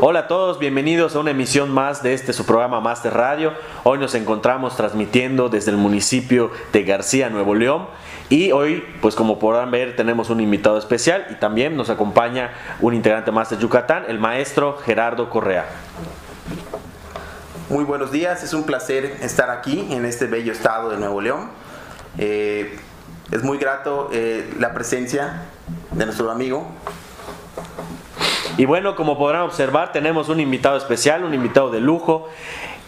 Hola a todos, bienvenidos a una emisión más de este su programa Master Radio. Hoy nos encontramos transmitiendo desde el municipio de García, Nuevo León. Y hoy, pues como podrán ver, tenemos un invitado especial y también nos acompaña un integrante más de Yucatán, el maestro Gerardo Correa. Muy buenos días, es un placer estar aquí en este bello estado de Nuevo León. Eh, es muy grato eh, la presencia de nuestro amigo. Y bueno, como podrán observar, tenemos un invitado especial, un invitado de lujo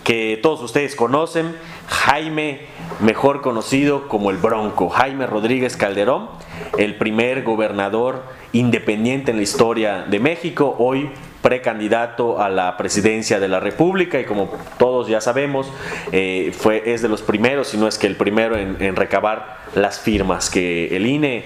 que todos ustedes conocen, Jaime, mejor conocido como el Bronco, Jaime Rodríguez Calderón, el primer gobernador independiente en la historia de México, hoy precandidato a la presidencia de la República y como todos ya sabemos, eh, fue, es de los primeros, si no es que el primero en, recabar las firmas que el INE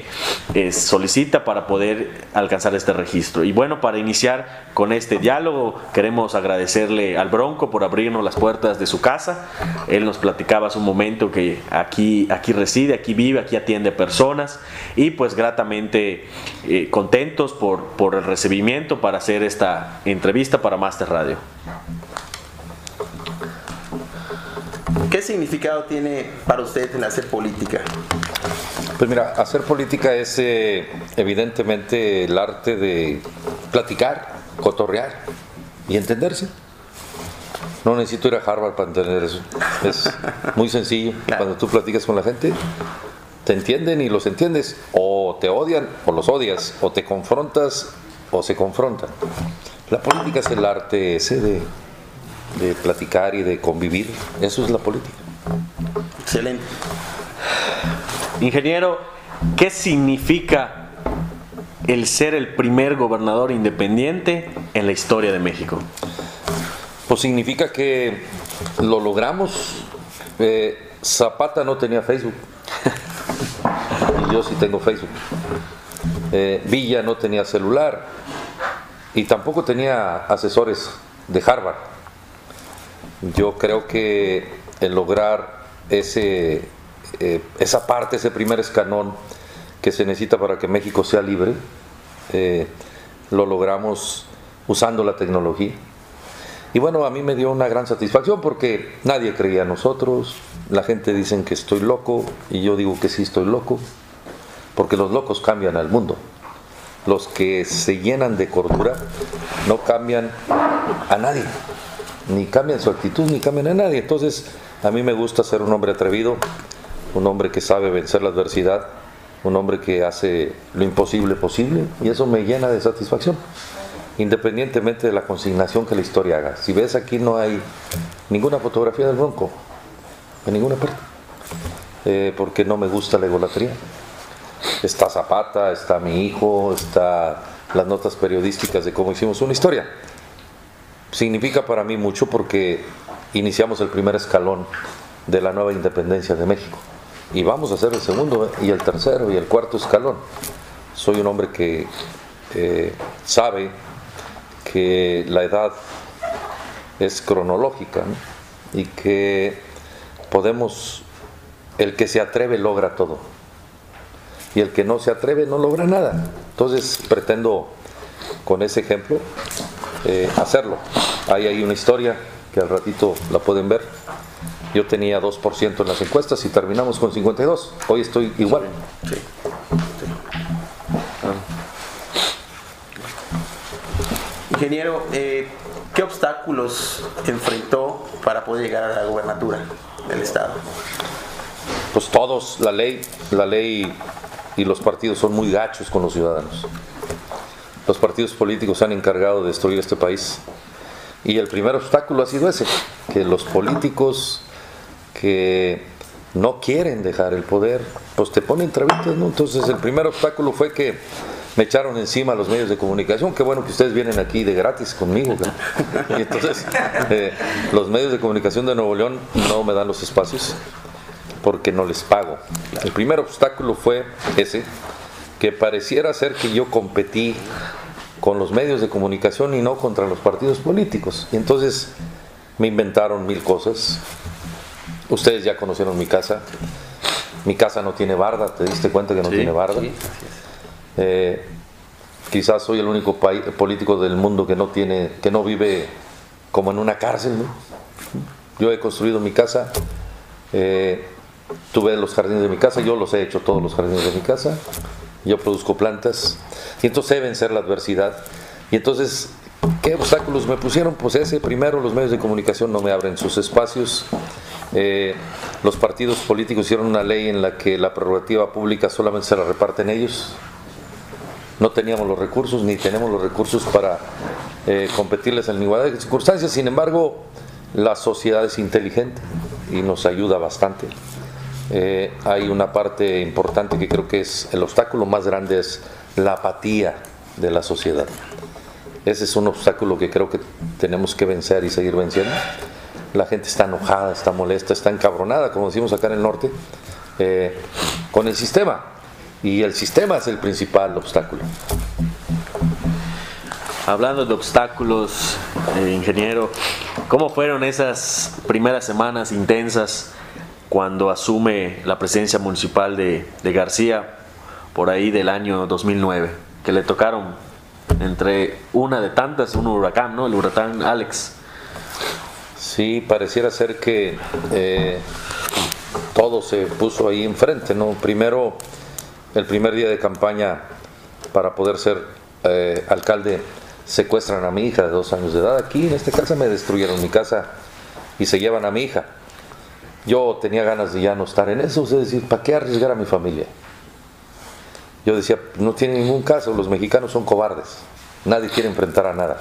eh, solicita para poder alcanzar este registro. Y bueno, para iniciar con este diálogo, queremos agradecerle al Bronco por abrirnos las puertas de su casa. Él nos platicaba hace un momento que aquí, aquí reside, aquí vive, aquí atiende personas y pues gratamente eh, contentos por, por el recibimiento para hacer esta entrevista para Master Radio. ¿Qué significado tiene para usted el hacer política? Pues mira, hacer política es eh, evidentemente el arte de platicar, cotorrear y entenderse. No necesito ir a Harvard para entender eso. Es muy sencillo. Cuando tú platicas con la gente, te entienden y los entiendes. O te odian o los odias. O te confrontas o se confrontan. La política es el arte ese de, de platicar y de convivir. Eso es la política. Excelente. Ingeniero, ¿qué significa el ser el primer gobernador independiente en la historia de México? Pues significa que lo logramos. Eh, Zapata no tenía Facebook. y yo sí tengo Facebook. Eh, Villa no tenía celular y tampoco tenía asesores de Harvard. Yo creo que el lograr ese, eh, esa parte, ese primer escalón que se necesita para que México sea libre, eh, lo logramos usando la tecnología. Y bueno, a mí me dio una gran satisfacción porque nadie creía en nosotros, la gente dice que estoy loco y yo digo que sí estoy loco, porque los locos cambian al mundo los que se llenan de cordura no cambian a nadie, ni cambian su actitud, ni cambian a nadie. Entonces, a mí me gusta ser un hombre atrevido, un hombre que sabe vencer la adversidad, un hombre que hace lo imposible posible, y eso me llena de satisfacción, independientemente de la consignación que la historia haga. Si ves aquí no hay ninguna fotografía del Bronco, en ninguna parte, eh, porque no me gusta la egolatría está Zapata, está mi hijo, está las notas periodísticas de cómo hicimos una historia. Significa para mí mucho porque iniciamos el primer escalón de la nueva independencia de México. Y vamos a hacer el segundo y el tercero y el cuarto escalón. Soy un hombre que eh, sabe que la edad es cronológica y que podemos, el que se atreve logra todo y el que no se atreve no logra nada. Entonces pretendo con ese ejemplo eh, hacerlo. Hay ahí una historia que al ratito la pueden ver. Yo tenía 2% en las encuestas y terminamos con 52. Hoy estoy igual. Ingeniero, eh, ¿qué obstáculos enfrentó para poder llegar a la gubernatura del Estado? Pues todos, la ley, la ley y los partidos son muy gachos con los ciudadanos. Los partidos políticos se han encargado de destruir este país. Y el primer obstáculo ha sido ese, que los políticos que no quieren dejar el poder, pues te ponen trabitas, ¿no? Entonces el primer obstáculo fue que me echaron encima los medios de comunicación, qué bueno que ustedes vienen aquí de gratis conmigo. Y entonces eh, los medios de comunicación de Nuevo León no me dan los espacios porque no les pago. El primer obstáculo fue ese, que pareciera ser que yo competí con los medios de comunicación y no contra los partidos políticos. Y entonces me inventaron mil cosas. Ustedes ya conocieron mi casa. Mi casa no tiene barda, ¿te diste cuenta que no tiene barda? Eh, quizás soy el único político del mundo que no tiene, que no vive como en una cárcel. Yo he construido mi casa, eh, tuve los jardines de mi casa, yo los he hecho todos los jardines de mi casa, yo produzco plantas, y entonces sé vencer la adversidad. Y entonces, ¿qué obstáculos me pusieron? Pues ese, primero los medios de comunicación no me abren sus espacios, eh, los partidos políticos hicieron una ley en la que la prerrogativa pública solamente se la reparten ellos. No teníamos los recursos ni tenemos los recursos para eh, competirles en igualdad de circunstancias. Sin embargo, la sociedad es inteligente y nos ayuda bastante. Eh, hay una parte importante que creo que es el obstáculo más grande es la apatía de la sociedad. Ese es un obstáculo que creo que tenemos que vencer y seguir venciendo la gente está enojada, está molesta, está encabronada, como decimos acá en el norte, eh, con el sistema. Y el sistema es el principal obstáculo. Hablando de obstáculos, eh, ingeniero, ¿cómo fueron esas primeras semanas intensas cuando asume la presidencia municipal de, García por ahí del año 2009? Que le tocaron entre una de tantas, un huracán, ¿no? El huracán Alex. Sí, pareciera ser que eh, todo se puso ahí enfrente, ¿no? Primero, el primer día de campaña para poder ser eh, alcalde, secuestran a mi hija de dos años de edad. Aquí en esta casa me destruyeron mi casa y se llevan a mi hija. Yo tenía ganas de ya no estar en eso, es decir, ¿para qué arriesgar a mi familia? Yo decía, no tiene ningún caso, los mexicanos son cobardes, nadie quiere enfrentar a nada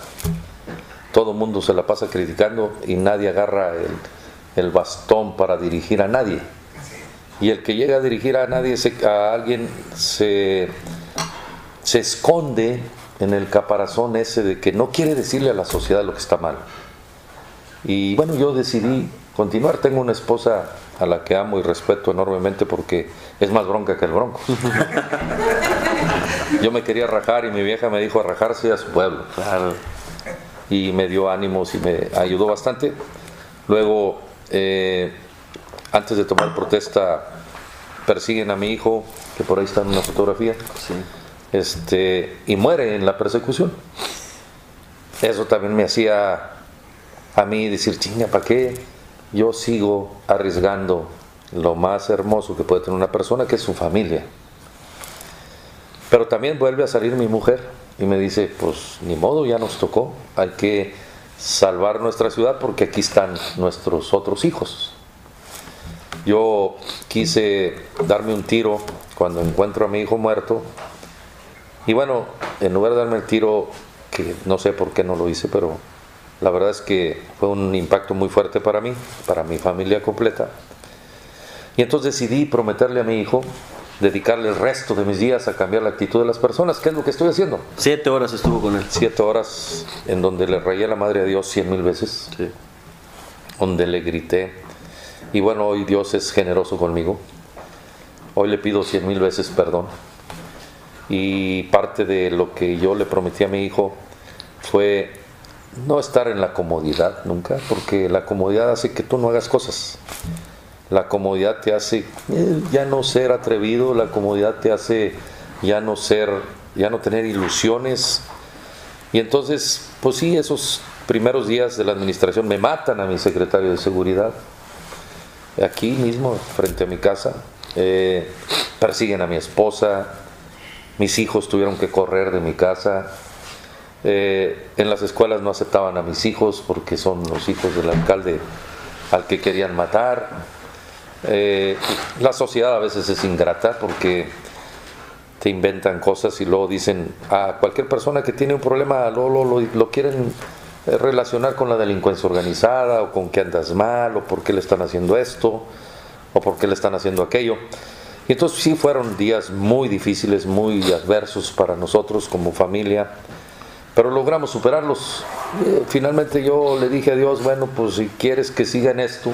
todo el mundo se la pasa criticando y nadie agarra el, bastón para dirigir a nadie. Y el que llega a dirigir a nadie, a alguien, se, se esconde en el caparazón ese de que no quiere decirle a la sociedad lo que está mal. Y bueno, yo decidí continuar. Tengo una esposa a la que amo y respeto enormemente porque es más bronca que el bronco. Yo me quería rajar y mi vieja me dijo a rajarse a su pueblo. Claro y me dio ánimos y me ayudó bastante. Luego, eh, antes de tomar protesta, persiguen a mi hijo, que por ahí está en una fotografía, este, y muere en la persecución. Eso también me hacía a mí decir, chinga, ¿para qué yo sigo arriesgando lo más hermoso que puede tener una persona, que es su familia? Pero también vuelve a salir mi mujer y me dice, pues ni modo, ya nos tocó, hay que salvar nuestra ciudad porque aquí están nuestros otros hijos. Yo quise darme un tiro cuando encuentro a mi hijo muerto y bueno, en lugar de darme el tiro, que no sé por qué no lo hice, pero la verdad es que fue un impacto muy fuerte para mí, para mi familia completa. Y entonces decidí prometerle a mi hijo dedicarle el resto de mis días a cambiar la actitud de las personas, ¿qué es lo que estoy haciendo? Siete horas estuvo con él. Siete horas en donde le rayé la madre a Dios cien mil veces, donde le grité. Y bueno, hoy Dios es generoso conmigo. Hoy le pido cien mil veces perdón. Y parte de lo que yo le prometí a mi hijo fue no estar en la comodidad nunca, porque la comodidad hace que tú no hagas cosas. La comodidad te hace eh, ya no ser atrevido, la comodidad te hace ya no ser, ya no tener ilusiones. Y entonces, pues sí, esos primeros días de la administración me matan a mi secretario de seguridad, aquí mismo, frente a mi casa, eh, persiguen a mi esposa, mis hijos tuvieron que correr de mi casa, eh, en las escuelas no aceptaban a mis hijos porque son los hijos del alcalde al que querían matar. Eh, la sociedad a veces es ingrata porque te inventan cosas y luego dicen a cualquier persona que tiene un problema lo, lo, lo, quieren eh, relacionar con la delincuencia organizada o con que andas mal o por qué le están haciendo esto o por qué le están haciendo aquello. Y entonces sí fueron días muy difíciles, muy adversos para nosotros como familia, pero logramos superarlos. Eh, finalmente yo le dije a Dios, bueno, pues si quieres que siga en esto,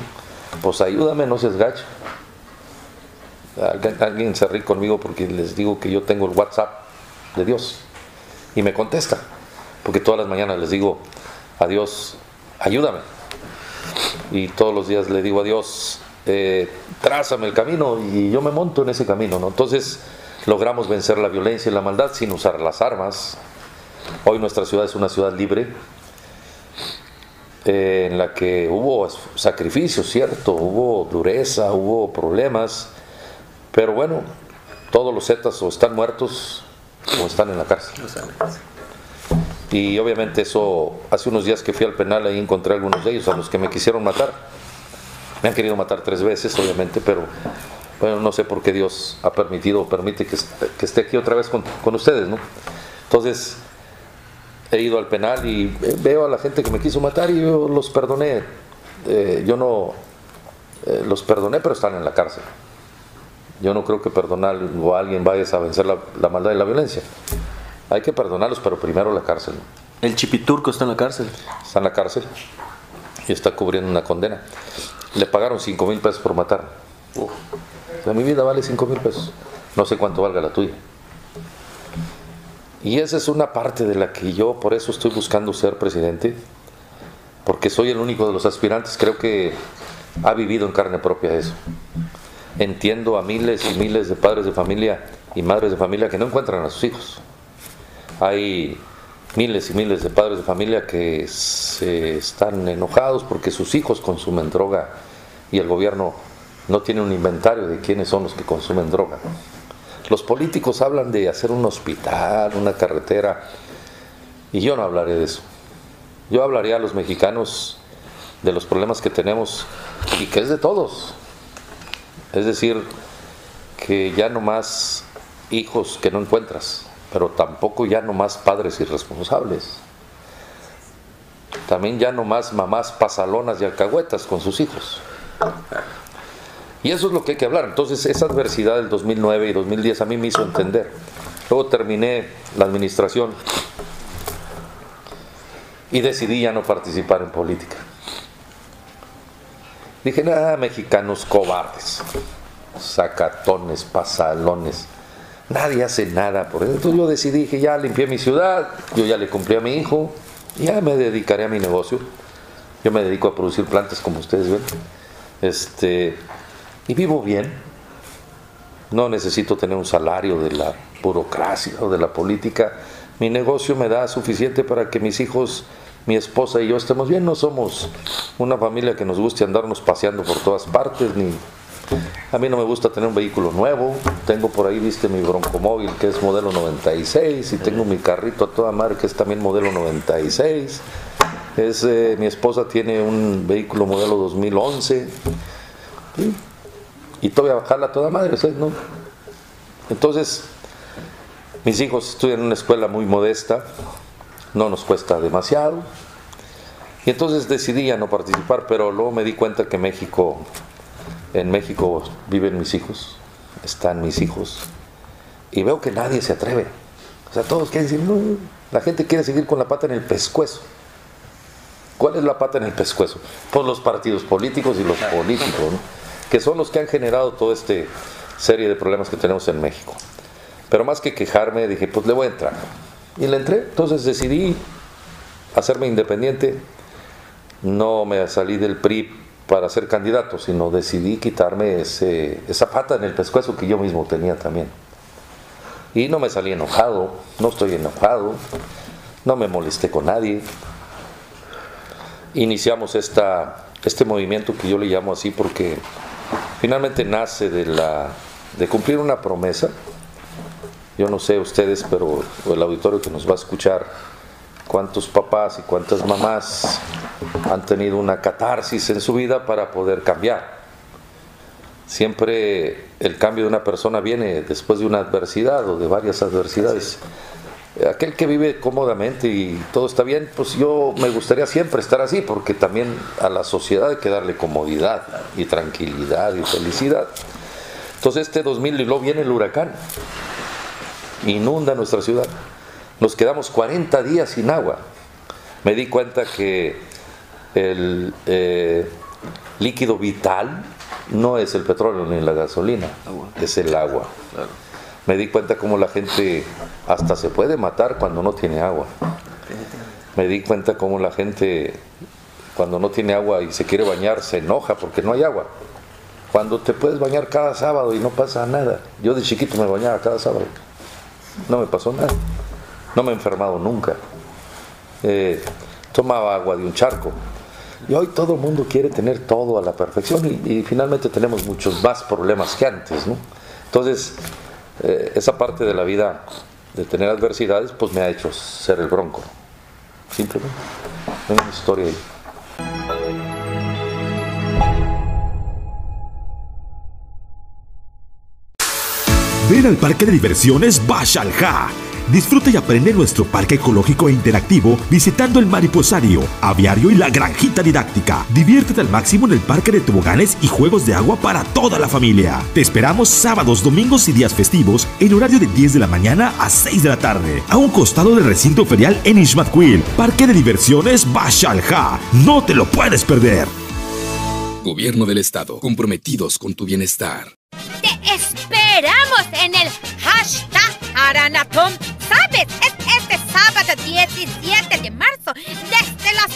pues ayúdame, no seas gacho. Alguien, se ríe conmigo porque les digo que yo tengo el WhatsApp de Dios y me contesta, porque todas las mañanas les digo a Dios, ayúdame. Y todos los días le digo a Dios, eh, trázame el camino y yo me monto en ese camino. ¿no? Entonces, logramos vencer la violencia y la maldad sin usar las armas. Hoy nuestra ciudad es una ciudad libre, eh, en la que hubo sacrificios, cierto, hubo dureza, hubo problemas, pero bueno, todos los zetas o están muertos o están en la cárcel. Y obviamente eso, hace unos días que fui al penal ahí encontré a algunos de ellos, a los que me quisieron matar. Me han querido matar tres veces, obviamente, pero bueno, no sé por qué Dios ha permitido o permite que, esté aquí otra vez con, ustedes, ¿no? Entonces, he ido al penal y veo a la gente que me quiso matar y yo los perdoné. Eh, yo no eh, los perdoné, pero están en la cárcel. Yo no creo que perdonar o alguien vaya a vencer la, la maldad y la violencia. Hay que perdonarlos, pero primero la cárcel. ¿El chipiturco está en la cárcel? Está en la cárcel y está cubriendo una condena. Le pagaron 5 mil pesos por matar. mi vida vale 5 mil pesos. No sé cuánto valga la tuya. Y esa es una parte de la que yo por eso estoy buscando ser presidente, porque soy el único de los aspirantes, creo que ha vivido en carne propia eso. Entiendo a miles y miles de padres de familia y madres de familia que no encuentran a sus hijos hay miles y miles de padres de familia que se están enojados porque sus hijos consumen droga y el gobierno no tiene un inventario de quiénes son los que consumen droga. Los políticos hablan de hacer un hospital, una carretera, y yo no hablaré de eso. Yo hablaré a los mexicanos de los problemas que tenemos y que es de todos. Es decir, que ya no más hijos que no encuentras, pero tampoco ya no más padres irresponsables. También ya no más mamás pasalonas y alcahuetas con sus hijos. Y eso es lo que hay que hablar. Entonces, esa adversidad del 2009 y 2010 a mí me hizo entender. Luego terminé la administración y decidí ya no participar en política. Dije, nada, mexicanos cobardes, sacatones, pasalones Nadie hace nada por eso. Entonces yo decidí que ya limpié mi ciudad, yo ya le cumplí a mi hijo, ya me dedicaré a mi negocio. Yo me dedico a producir plantas como ustedes ven. Este, y vivo bien. No necesito tener un salario de la burocracia o de la política. Mi negocio me da suficiente para que mis hijos, mi esposa y yo estemos bien. No somos una familia que nos guste andarnos paseando por todas partes, ni a mí no me gusta tener un vehículo nuevo. Tengo por ahí, viste, mi broncomóvil que es modelo 96 y tengo mi carrito a toda madre que es también modelo 96. Es, eh, mi esposa tiene un vehículo modelo 2011 y todavía bajarla a toda madre, ¿no? Entonces, mis hijos estudian en una escuela muy modesta, no nos cuesta demasiado. Y entonces decidí ya no participar, pero luego me di cuenta que México en México viven mis hijos, están mis hijos, y veo que nadie se atreve. O sea, todos quieren decir, no, la gente quiere seguir con la pata en el pescuezo. ¿Cuál es la pata en el pescuezo? Pues los partidos políticos y los políticos, que son los que han generado toda esta serie de problemas que tenemos en México. Pero más que quejarme, dije, pues le voy a entrar. Y le entré, entonces decidí hacerme independiente. No me salí del PRI para ser candidato, sino decidí quitarme ese, esa pata en el pescuezo que yo mismo tenía también. Y no me salí enojado, no estoy enojado, no me molesté con nadie. Iniciamos esta, este movimiento que yo le llamo así porque finalmente nace de, la, de cumplir una promesa. Yo no sé ustedes, pero el auditorio que nos va a escuchar, cuántos papás y cuántas mamás han tenido una catarsis en su vida para poder cambiar. Siempre el cambio de una persona viene después de una adversidad o de varias adversidades. Aquel que vive cómodamente y todo está bien, pues yo me gustaría siempre estar así, porque también a la sociedad hay que darle comodidad y tranquilidad y felicidad. Entonces este 2000 y luego viene el huracán, inunda nuestra ciudad. Nos quedamos 40 días sin agua. Me di cuenta que el eh, líquido vital no es el petróleo ni la gasolina, es el agua. Me di cuenta cómo la gente hasta se puede matar cuando no tiene agua. Me di cuenta cómo la gente cuando no tiene agua y se quiere bañar se enoja porque no hay agua. cuando te puedes bañar cada sábado y no pasa nada. Yo de chiquito me bañaba cada sábado. No me pasó nada. No me he enfermado nunca. Eh, tomaba agua de un charco. Y hoy todo el mundo quiere tener todo a la perfección y, y finalmente tenemos muchos más problemas que antes. ¿no? Entonces, eh, esa parte de la vida de tener adversidades, pues me ha hecho ser el bronco. Simplemente. Una historia ahí. Ven al parque de diversiones Bashalja. Disfruta y aprende en nuestro parque ecológico e interactivo visitando el mariposario, aviario y la granjita didáctica. Diviértete al máximo en el parque de toboganes y juegos de agua para toda la familia. Te esperamos sábados, domingos y días festivos en horario de 10 de la mañana a 6 de la tarde, a un costado del recinto ferial en Ishmatquil. Parque de diversiones Bashalja. No te lo puedes perder. Gobierno del Estado, comprometidos con tu bienestar. Te esperamos en el hashtag Aranatón. ¿Sabes? Es este sábado 17 de marzo desde las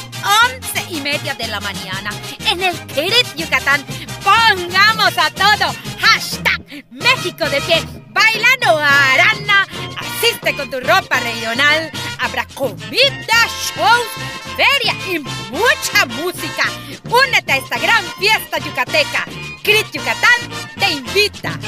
11 y media de la mañana en el Kirit Yucatán. Pongamos a todo hashtag México de pie. Bailando Arana. Asiste con tu ropa regional. Habrá comida, shows, feria y mucha música. Únete a esta gran fiesta yucateca. Crit Yucatán te invita.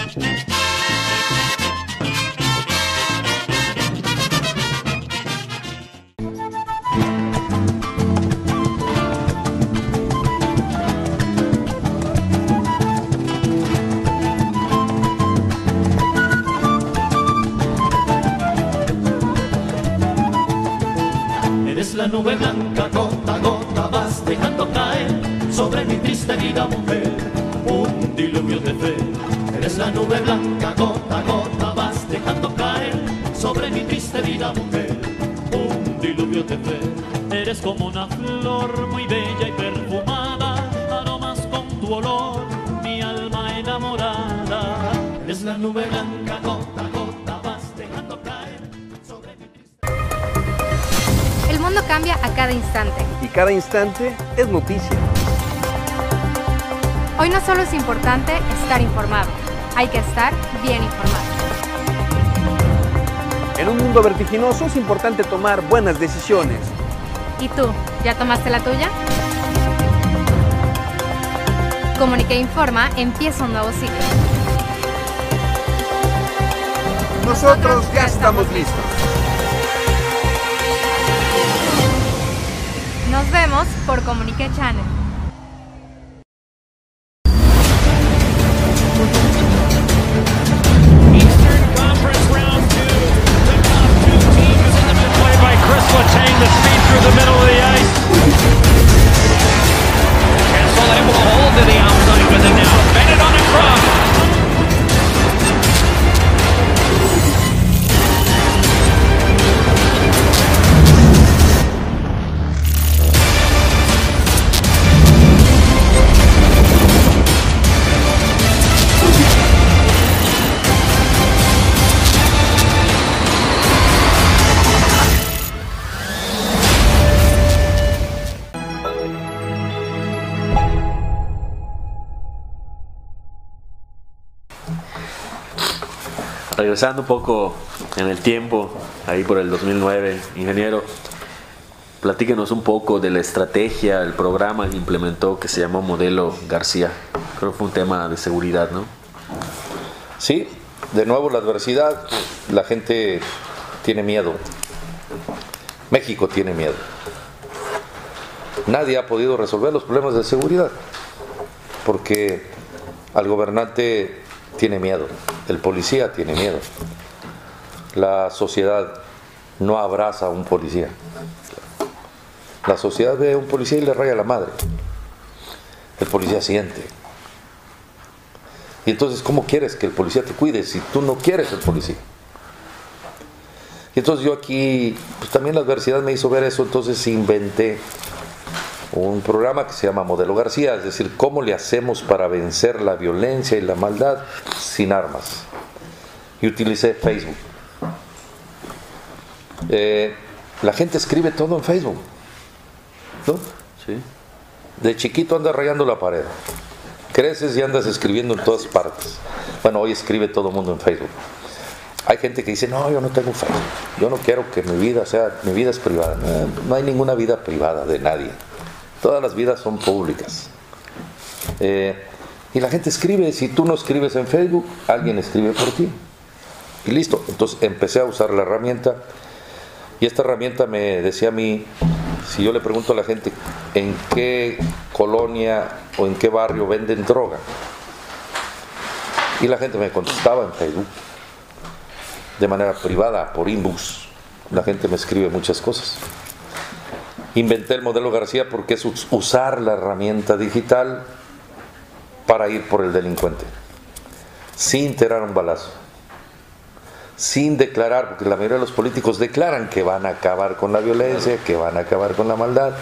Nube blanca, gota a gota vas dejando caer sobre mi triste vida, mujer, un diluvio de fe. Eres la nube blanca, gota a gota vas dejando caer sobre mi triste vida, mujer, un diluvio de fe. Eres como una flor muy bella y perfumada, aromas con tu olor, mi alma enamorada. Eres la nube blanca, gota gota mundo cambia a cada instante. y cada instante es noticia. Hoy no solo es importante estar informado, hay que estar bien informado. En un mundo vertiginoso es importante tomar buenas decisiones. ¿Y tú, ya tomaste la tuya? Comunique Informa empieza un nuevo ciclo. Nosotros ya estamos listos. Nos vemos por Comunique Channel. Regresando un poco en el tiempo, ahí por el 2009, ingeniero, platíquenos un poco de la estrategia, el programa que implementó que se llamó Modelo García. Creo que fue un tema de seguridad, ¿no? Sí, de nuevo la adversidad, la gente tiene miedo. México tiene miedo. Nadie ha podido resolver los problemas de seguridad porque al gobernante tiene miedo, el policía tiene miedo. La sociedad no abraza a un policía. La sociedad ve a un policía y le raya la madre. El policía siente. Y entonces, ¿cómo quieres que el policía te cuide si tú no quieres el policía? Y entonces yo aquí, pues también la adversidad me hizo ver eso, entonces inventé un programa que se llama Modelo García, es decir, cómo le hacemos para vencer la violencia y la maldad sin armas. Y utilicé Facebook. Eh, la gente escribe todo en Facebook. ¿no? Sí. De chiquito anda rayando la pared. creces y andas escribiendo en todas partes. Bueno, hoy escribe todo el mundo en Facebook. Hay gente que dice, no, yo no tengo Facebook, yo no quiero que mi vida sea, mi vida es privada. No hay ninguna vida privada de nadie. Todas las vidas son públicas. Eh, y la gente escribe, si tú no escribes en Facebook, alguien escribe por ti. Y listo. Entonces empecé a usar la herramienta y esta herramienta me decía a mí, si yo le pregunto a la gente en qué colonia o en qué barrio venden droga, y la gente me contestaba en Facebook, de manera privada, por inbox, la gente me escribe muchas cosas. Inventé el modelo García porque es usar la herramienta digital para ir por el delincuente, sin tirar un balazo sin declarar, porque la mayoría de los políticos declaran que van a acabar con la violencia, que van a acabar con la maldad,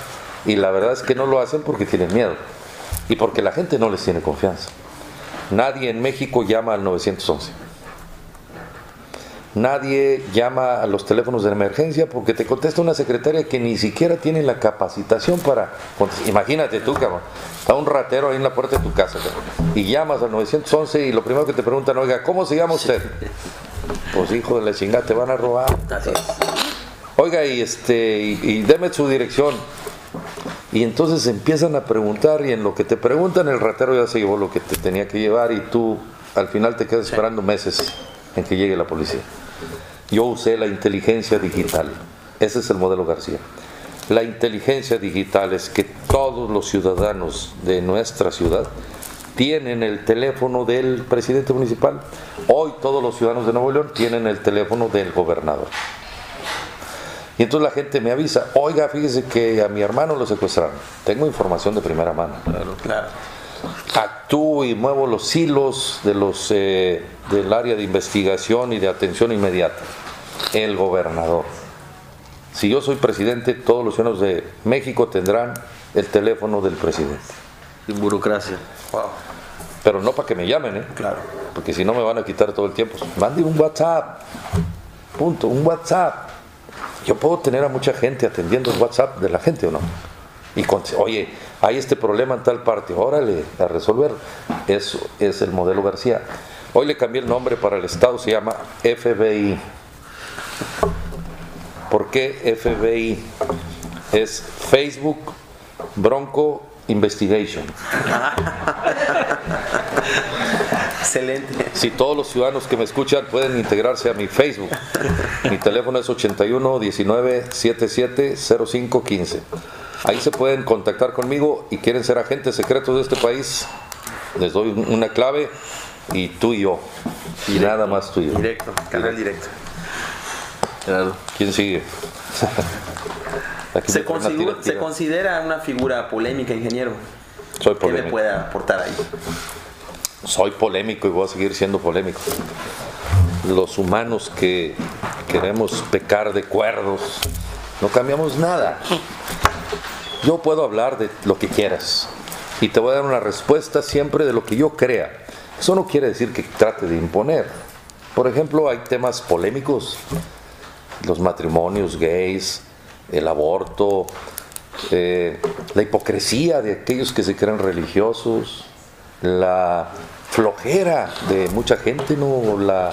y la verdad es que no lo hacen porque tienen miedo y porque la gente no les tiene confianza. Nadie en México llama al 911. Nadie llama a los teléfonos de emergencia porque te contesta una secretaria que ni siquiera tiene la capacitación para. Imagínate tú, cabrón. Está un ratero ahí en la puerta de tu casa cabrón, y llamas al 911 y lo primero que te preguntan, oiga, ¿cómo se llama usted? Pues hijo de la chingada, te van a robar. Oiga, y este, y, y deme su dirección. Y entonces empiezan a preguntar y en lo que te preguntan el ratero ya se llevó lo que te tenía que llevar y tú al final te quedas esperando meses en que llegue la policía. Yo usé la inteligencia digital. Ese es el modelo García. La inteligencia digital es que todos los ciudadanos de nuestra ciudad tienen el teléfono del presidente municipal. Hoy todos los ciudadanos de Nuevo León tienen el teléfono del gobernador. Y entonces la gente me avisa, oiga, fíjese que a mi hermano lo secuestraron. Tengo información de primera mano. Claro, claro. Actúo y muevo los hilos de los, eh, del área de investigación y de atención inmediata. El gobernador. Si yo soy presidente, todos los ciudadanos de México tendrán el teléfono del presidente. Sin burocracia. Wow. Pero no para que me llamen, ¿eh? Claro. Porque si no me van a quitar todo el tiempo. Mande un WhatsApp. Punto. Un WhatsApp. Yo puedo tener a mucha gente atendiendo el WhatsApp de la gente o no. Y con- oye, hay este problema en tal parte, órale, a resolver. Eso es el modelo García. Hoy le cambié el nombre para el Estado, se llama FBI. ¿Por qué FBI? Es Facebook Bronco Investigation. Excelente. Si todos los ciudadanos que me escuchan pueden integrarse a mi Facebook. Mi teléfono es 81 19 77 05 15. Ahí se pueden contactar conmigo y quieren ser agentes secretos de este país. Les doy un- una clave y tú y yo. Y nada más tú y yo. Directo, canal directo. Claro. ¿Quién sigue? Se, me ponen a consigu- tira, se considera una figura polémica, ingeniero. Soy ¿Qué le polémico. puede aportar ahí? soy polémico y voy a seguir siendo polémico. Los humanos que queremos pecar de cuerdos, no cambiamos nada. Yo puedo hablar de lo que quieras y te voy a dar una respuesta siempre de lo que yo crea. Eso no quiere decir que trate de imponer. Por ejemplo, hay temas polémicos, los matrimonios gays, el aborto, eh, la hipocresía de aquellos que se creen religiosos, la flojera de mucha gente, no la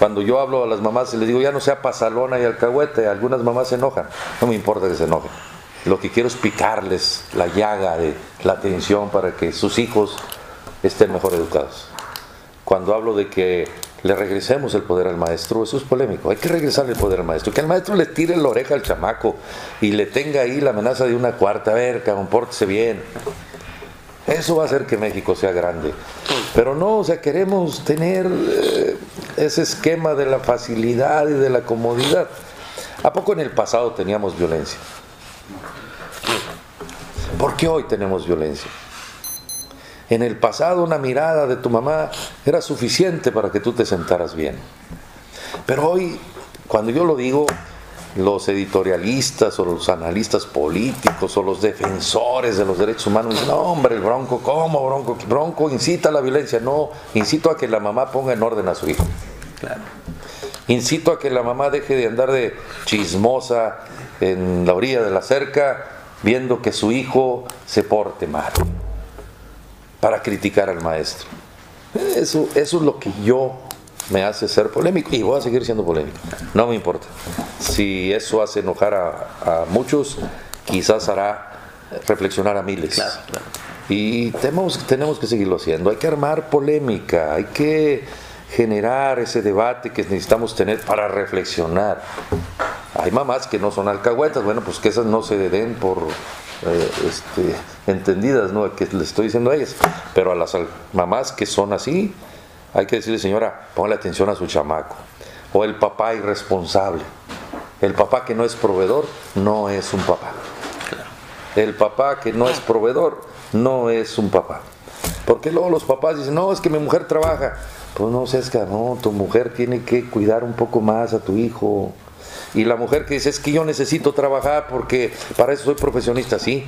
cuando yo hablo a las mamás y les digo ya no sea pasalona y alcahuete, algunas mamás se enojan, no me importa que se enojen. Lo que quiero es picarles la llaga de la atención para que sus hijos estén mejor educados. Cuando hablo de que le regresemos el poder al maestro, eso es polémico. Hay que regresarle el poder al maestro. Que el maestro le tire la oreja al chamaco y le tenga ahí la amenaza de una cuarta. A ver, bien. Eso va a hacer que México sea grande. Pero no, o sea, queremos tener eh, ese esquema de la facilidad y de la comodidad. ¿A poco en el pasado teníamos violencia? ¿Por qué hoy tenemos violencia? En el pasado una mirada de tu mamá era suficiente para que tú te sentaras bien. Pero hoy, cuando yo lo digo, los editorialistas o los analistas políticos o los defensores de los derechos humanos dicen, no hombre, el bronco, ¿cómo bronco? Bronco incita a la violencia. No, incito a que la mamá ponga en orden a su hijo. Claro. Incito a que la mamá deje de andar de chismosa en la orilla de la cerca viendo que su hijo se porte mal. para criticar al maestro. Eso, eso es lo que yo me hace ser polémico y voy a seguir siendo polémico. No me importa. Si eso hace enojar a, a muchos, quizás hará reflexionar a miles. Y tenemos, tenemos que seguirlo haciendo. Hay que armar polémica, hay que generar ese debate que necesitamos tener para reflexionar. Hay mamás que no son alcahuetas, bueno, pues que esas no se den por eh, este, entendidas, ¿no? Que le estoy diciendo a ellas. Pero a las al- mamás que son así, hay que decirle, señora, póngale atención a su chamaco. O el papá irresponsable. El papá que no es proveedor no es un papá. El papá que no es proveedor no es un papá. Porque luego los papás dicen, no, es que mi mujer trabaja. Pues no seas no, tu mujer tiene que cuidar un poco más a tu hijo. Y la mujer que dice, es que yo necesito trabajar porque para eso soy profesionista, sí.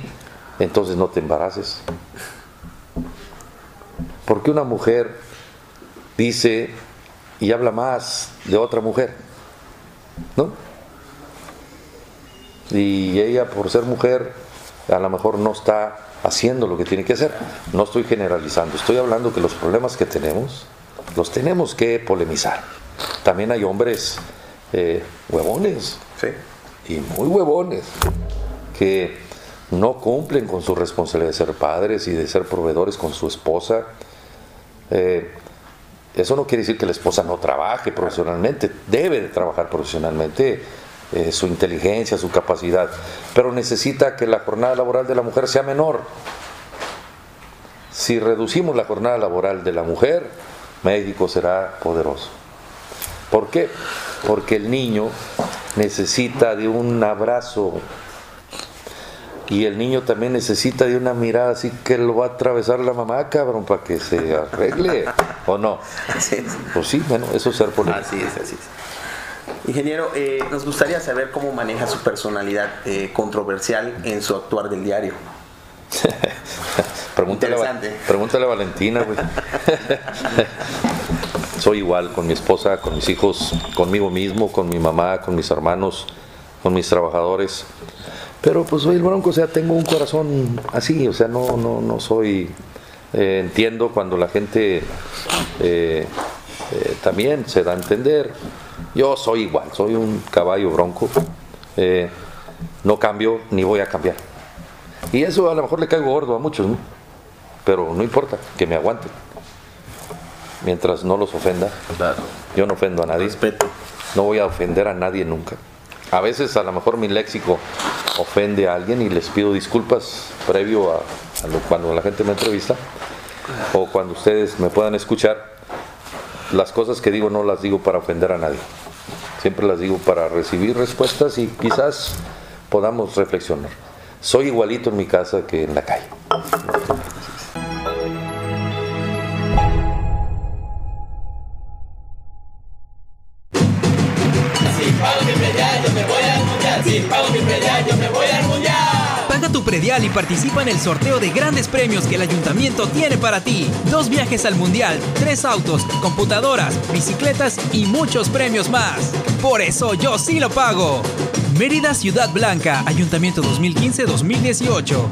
Entonces no te embaraces. Porque una mujer dice y habla más de otra mujer, ¿no? Y ella por ser mujer a lo mejor no está haciendo lo que tiene que hacer. No estoy generalizando, estoy hablando que los problemas que tenemos los tenemos que polemizar. También hay hombres eh, huevones y muy huevones que no cumplen con su responsabilidad de ser padres y de ser proveedores con su esposa. Eh, eso no quiere decir que la esposa no trabaje profesionalmente, debe de trabajar profesionalmente, eh, su inteligencia, su capacidad, pero necesita que la jornada laboral de la mujer sea menor. Si reducimos la jornada laboral de la mujer, México será poderoso. ¿Por qué? Porque el niño necesita de un abrazo y el niño también necesita de una mirada así que lo va a atravesar la mamá, cabrón, para que se arregle. ¿O no? Pues sí, bueno, eso es ser polémico. Así es, así es. Ingeniero, eh, nos gustaría saber cómo maneja su personalidad eh, controversial en su actuar del diario. Pregúntale, a, pregúntale a Valentina, güey. Soy igual con mi esposa, con mis hijos, conmigo mismo, con mi mamá, con mis hermanos, con mis trabajadores. Pero pues soy el bronco, o sea, tengo un corazón así, o sea, no, no, no soy. eh, entiendo cuando la gente eh, eh, también se da a entender. Yo soy igual, soy un caballo bronco. no cambio ni voy a cambiar. Y eso a lo mejor le caigo gordo a muchos, ¿no? Pero no importa, que me aguanten. Mientras no los ofenda. Yo no ofendo a nadie. Respeto. No voy a ofender a nadie nunca. A veces a lo mejor mi léxico ofende a alguien y les pido disculpas previo a, a lo- cuando la gente me entrevista o cuando ustedes me puedan escuchar. Las cosas que digo no las digo para ofender a nadie. Siempre las digo para recibir respuestas y quizás podamos reflexionar. Soy igualito en mi casa que en la calle. Y participa en el sorteo de grandes premios que el ayuntamiento tiene para ti. Dos viajes al mundial, tres autos, computadoras, bicicletas y muchos premios más. Por eso yo sí lo pago. Mérida Ciudad Blanca, Ayuntamiento 2015-2018.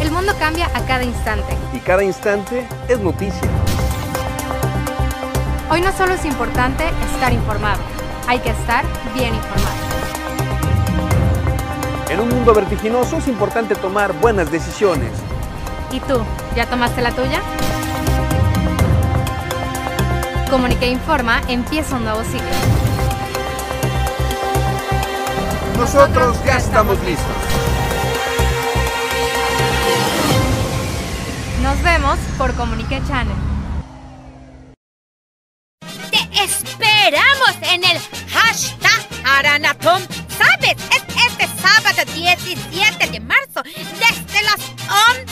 El mundo cambia a cada instante. Y cada instante es noticia. Hoy no solo es importante estar informado, hay que estar bien informado. En un mundo vertiginoso es importante tomar buenas decisiones. ¿Y tú, ya tomaste la tuya? Comunique Informa empieza un nuevo ciclo. Nosotros ya estamos listos. Nos vemos por Comunique Channel. Te esperamos en el hashtag Aranatom. ¿Sabes? Es este sábado 17 de marzo desde las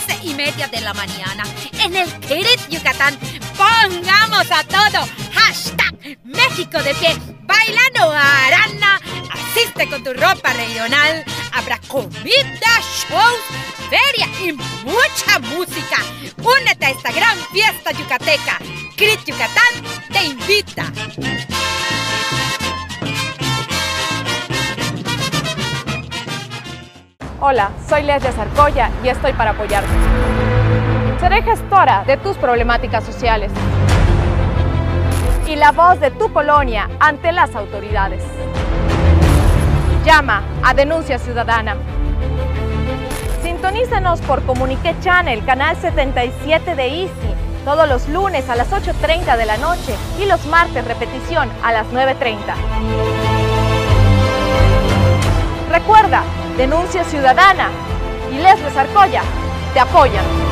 11 y media de la mañana en el Kirit Yucatán. Pongamos a todo hashtag México de pie bailando arana. Asiste con tu ropa regional. Habrá comida, shows, feria y mucha música. Únete a esta gran fiesta yucateca. Crit Yucatán te invita. Hola, soy Leslie Zarcoya y estoy para apoyarte. Seré gestora de tus problemáticas sociales y la voz de tu colonia ante las autoridades. Llama a Denuncia Ciudadana. Sintonízanos por Comunique Channel, canal 77 de Easy, todos los lunes a las 8.30 de la noche y los martes repetición a las 9.30. Recuerda, Denuncia Ciudadana y Leslie Sarcoya te apoyan.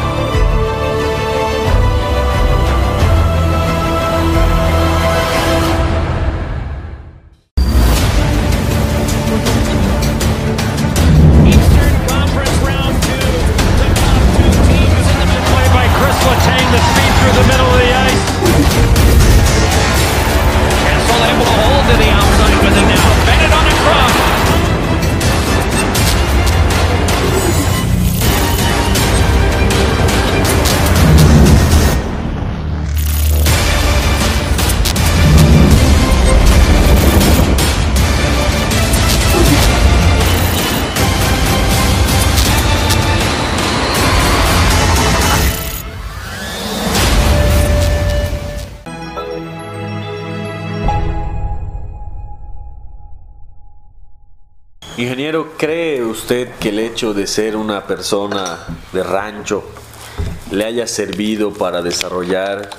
¿Cree usted que el hecho de ser una persona de rancho le haya servido para desarrollar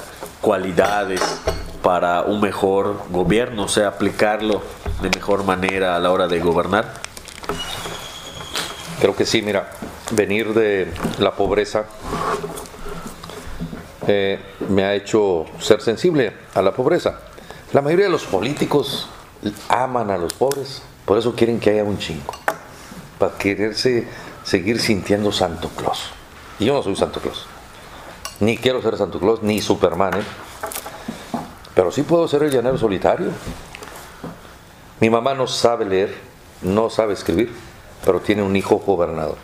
cualidades para un mejor gobierno, o sea, aplicarlo de mejor manera a la hora de gobernar? Creo que sí, mira, venir de la pobreza eh, me ha hecho ser sensible a la pobreza. La mayoría de los políticos aman a los pobres, por eso quieren que haya un chingo, para quererse seguir sintiendo Santo Claus. Y yo no soy Santo Claus, ni quiero ser Santo Claus, ni Superman, ¿eh? pero sí puedo ser el llanero solitario. Mi mamá no sabe leer, no sabe escribir, pero tiene un hijo gobernador.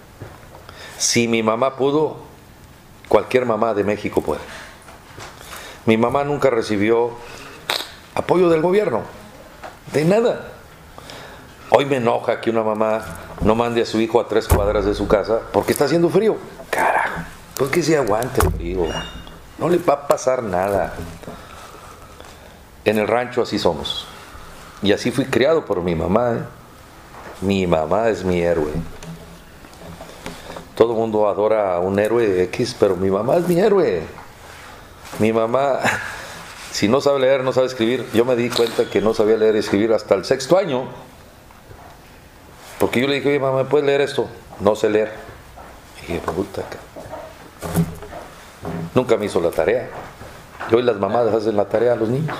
Si mi mamá pudo, cualquier mamá de México puede. Mi mamá nunca recibió apoyo del gobierno, de nada. Hoy me enoja que una mamá no mande a su hijo a tres cuadras de su casa porque está haciendo frío. Carajo, pues que se aguante el frío. No le va a pasar nada. En el rancho así somos. Y así fui criado por mi mamá. ¿eh? Mi mamá es mi héroe. Todo el mundo adora a un héroe X, pero mi mamá es mi héroe. Mi mamá, si no sabe leer, no sabe escribir. Yo me di cuenta que no sabía leer y escribir hasta el sexto año. Porque yo le dije, oye, mamá, ¿me puedes leer esto? No sé leer. Y dije, puta, ca- Nunca me hizo la tarea. Y hoy las mamás hacen la tarea a los niños.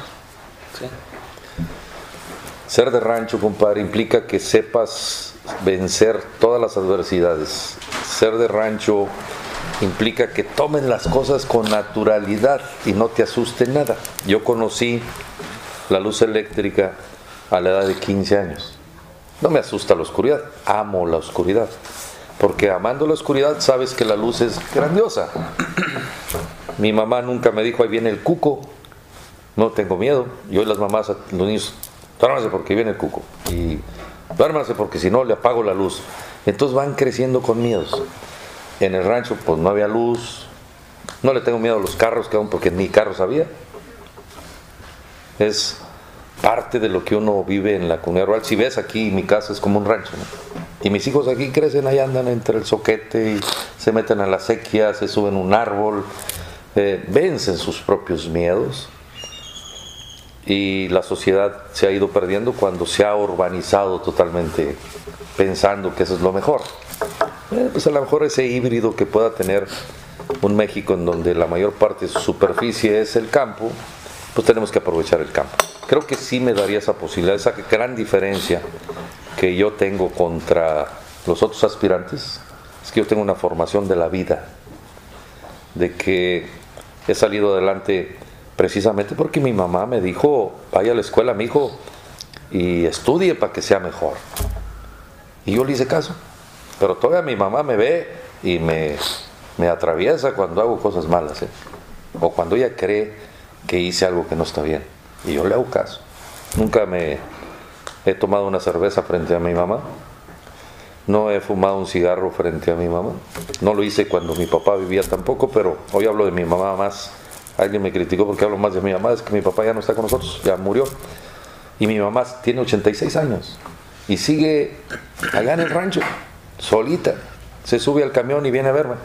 Ser de rancho, compadre, implica que sepas vencer todas las adversidades. Ser de rancho implica que tomen las cosas con naturalidad y no te asuste nada. Yo conocí la luz eléctrica a la edad de 15 años. No me asusta la oscuridad, amo la oscuridad. Porque amando la oscuridad sabes que la luz es grandiosa. Mi mamá nunca me dijo, ahí viene el cuco. No tengo miedo. Y las mamás, los niños, duérmase porque viene el cuco. Y duérmase porque si no le apago la luz. Entonces van creciendo con miedos. En el rancho pues no había luz. No le tengo miedo a los carros que aún porque ni carros había. Es parte de lo que uno vive en la comunidad rural. Si ves aquí, mi casa es como un rancho. ¿no? Y mis hijos aquí crecen, ahí andan entre el soquete se meten a la sequía, se suben un árbol, eh, vencen sus propios miedos. Y la sociedad se ha ido perdiendo cuando se ha urbanizado totalmente, pensando que eso es lo mejor. Eh, pues a lo mejor ese híbrido que pueda tener un México en donde la mayor parte de su superficie es el campo, pues tenemos que aprovechar el campo. Creo que sí me daría esa posibilidad, esa gran diferencia que yo tengo contra los otros aspirantes, es que yo tengo una formación de la vida, de que he salido adelante precisamente porque mi mamá me dijo, vaya a la escuela, mi hijo, y estudie para que sea mejor. Y yo le hice caso, pero todavía mi mamá me ve y me, me atraviesa cuando hago cosas malas, ¿eh? o cuando ella cree que hice algo que no está bien. Y yo le hago caso. Nunca me he tomado una cerveza frente a mi mamá. No he fumado un cigarro frente a mi mamá. No lo hice cuando mi papá vivía tampoco, pero hoy hablo de mi mamá más. Alguien me criticó porque hablo más de mi mamá, es que mi papá ya no está con nosotros, ya murió. Y mi mamá tiene 86 años y sigue allá en el rancho, solita. Se sube al camión y viene a verme.